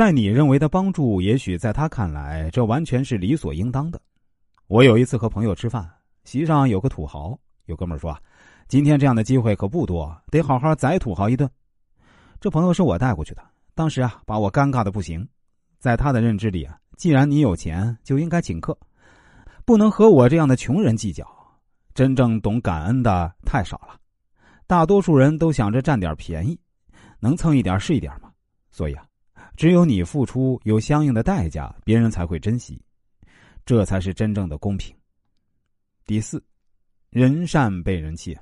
在你认为的帮助，也许在他看来，这完全是理所应当的。我有一次和朋友吃饭，席上有个土豪，有哥们说：“今天这样的机会可不多，得好好宰土豪一顿。”这朋友是我带过去的，当时啊，把我尴尬的不行。在他的认知里啊，既然你有钱，就应该请客，不能和我这样的穷人计较。真正懂感恩的太少了，大多数人都想着占点便宜，能蹭一点是一点嘛。所以啊，只有你付出有相应的代价，别人才会珍惜，这才是真正的公平。第四，人善被人欺。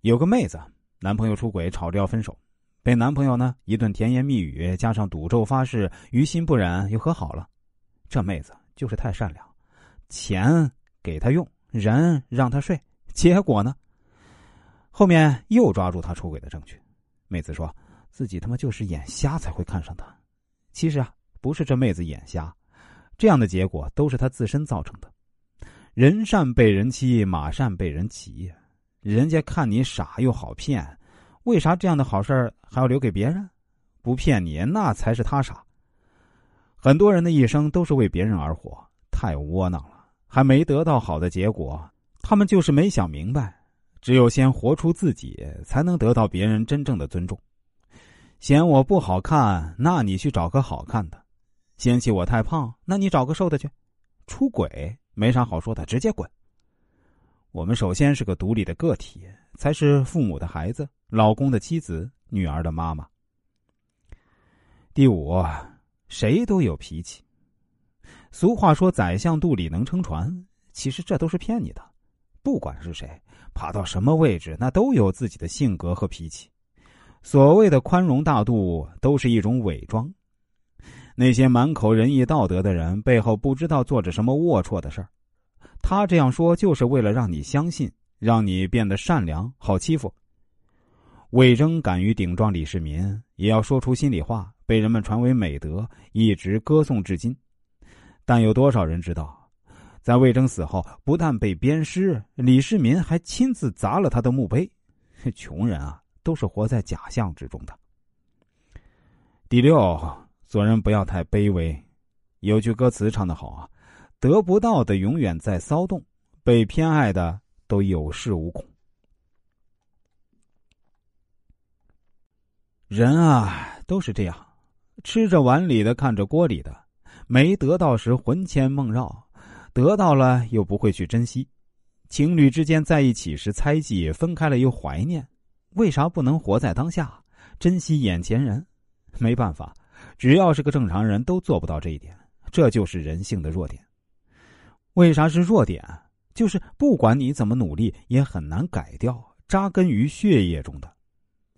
有个妹子，男朋友出轨，吵着要分手，被男朋友呢一顿甜言蜜语，加上赌咒发誓，于心不忍，又和好了。这妹子就是太善良，钱给她用。人让她睡，结果呢？后面又抓住他出轨的证据。妹子说自己他妈就是眼瞎才会看上他。其实啊，不是这妹子眼瞎，这样的结果都是他自身造成的。人善被人欺，马善被人骑。人家看你傻又好骗，为啥这样的好事还要留给别人？不骗你，那才是他傻。很多人的一生都是为别人而活，太窝囊了。还没得到好的结果，他们就是没想明白，只有先活出自己，才能得到别人真正的尊重。嫌我不好看，那你去找个好看的；嫌弃我太胖，那你找个瘦的去。出轨没啥好说的，直接滚。我们首先是个独立的个体，才是父母的孩子、老公的妻子、女儿的妈妈。第五，谁都有脾气。俗话说：“宰相肚里能撑船。”其实这都是骗你的。不管是谁，爬到什么位置，那都有自己的性格和脾气。所谓的宽容大度，都是一种伪装。那些满口仁义道德的人，背后不知道做着什么龌龊的事儿。他这样说，就是为了让你相信，让你变得善良、好欺负。魏征敢于顶撞李世民，也要说出心里话，被人们传为美德，一直歌颂至今。但有多少人知道，在魏征死后，不但被鞭尸，李世民还亲自砸了他的墓碑。穷人啊，都是活在假象之中的。第六，做人不要太卑微。有句歌词唱得好啊：“得不到的永远在骚动，被偏爱的都有恃无恐。”人啊，都是这样，吃着碗里的，看着锅里的。没得到时魂牵梦绕，得到了又不会去珍惜。情侣之间在一起时猜忌，分开了又怀念。为啥不能活在当下，珍惜眼前人？没办法，只要是个正常人都做不到这一点。这就是人性的弱点。为啥是弱点？就是不管你怎么努力，也很难改掉，扎根于血液中的。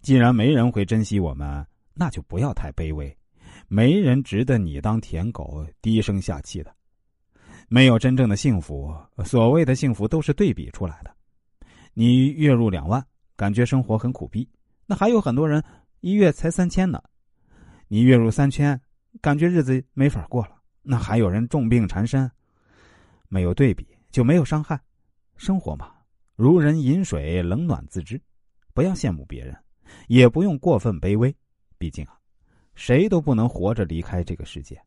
既然没人会珍惜我们，那就不要太卑微。没人值得你当舔狗低声下气的，没有真正的幸福。所谓的幸福都是对比出来的。你月入两万，感觉生活很苦逼，那还有很多人一月才三千呢。你月入三千，感觉日子没法过了，那还有人重病缠身。没有对比就没有伤害。生活嘛，如人饮水，冷暖自知。不要羡慕别人，也不用过分卑微。毕竟啊。谁都不能活着离开这个世界。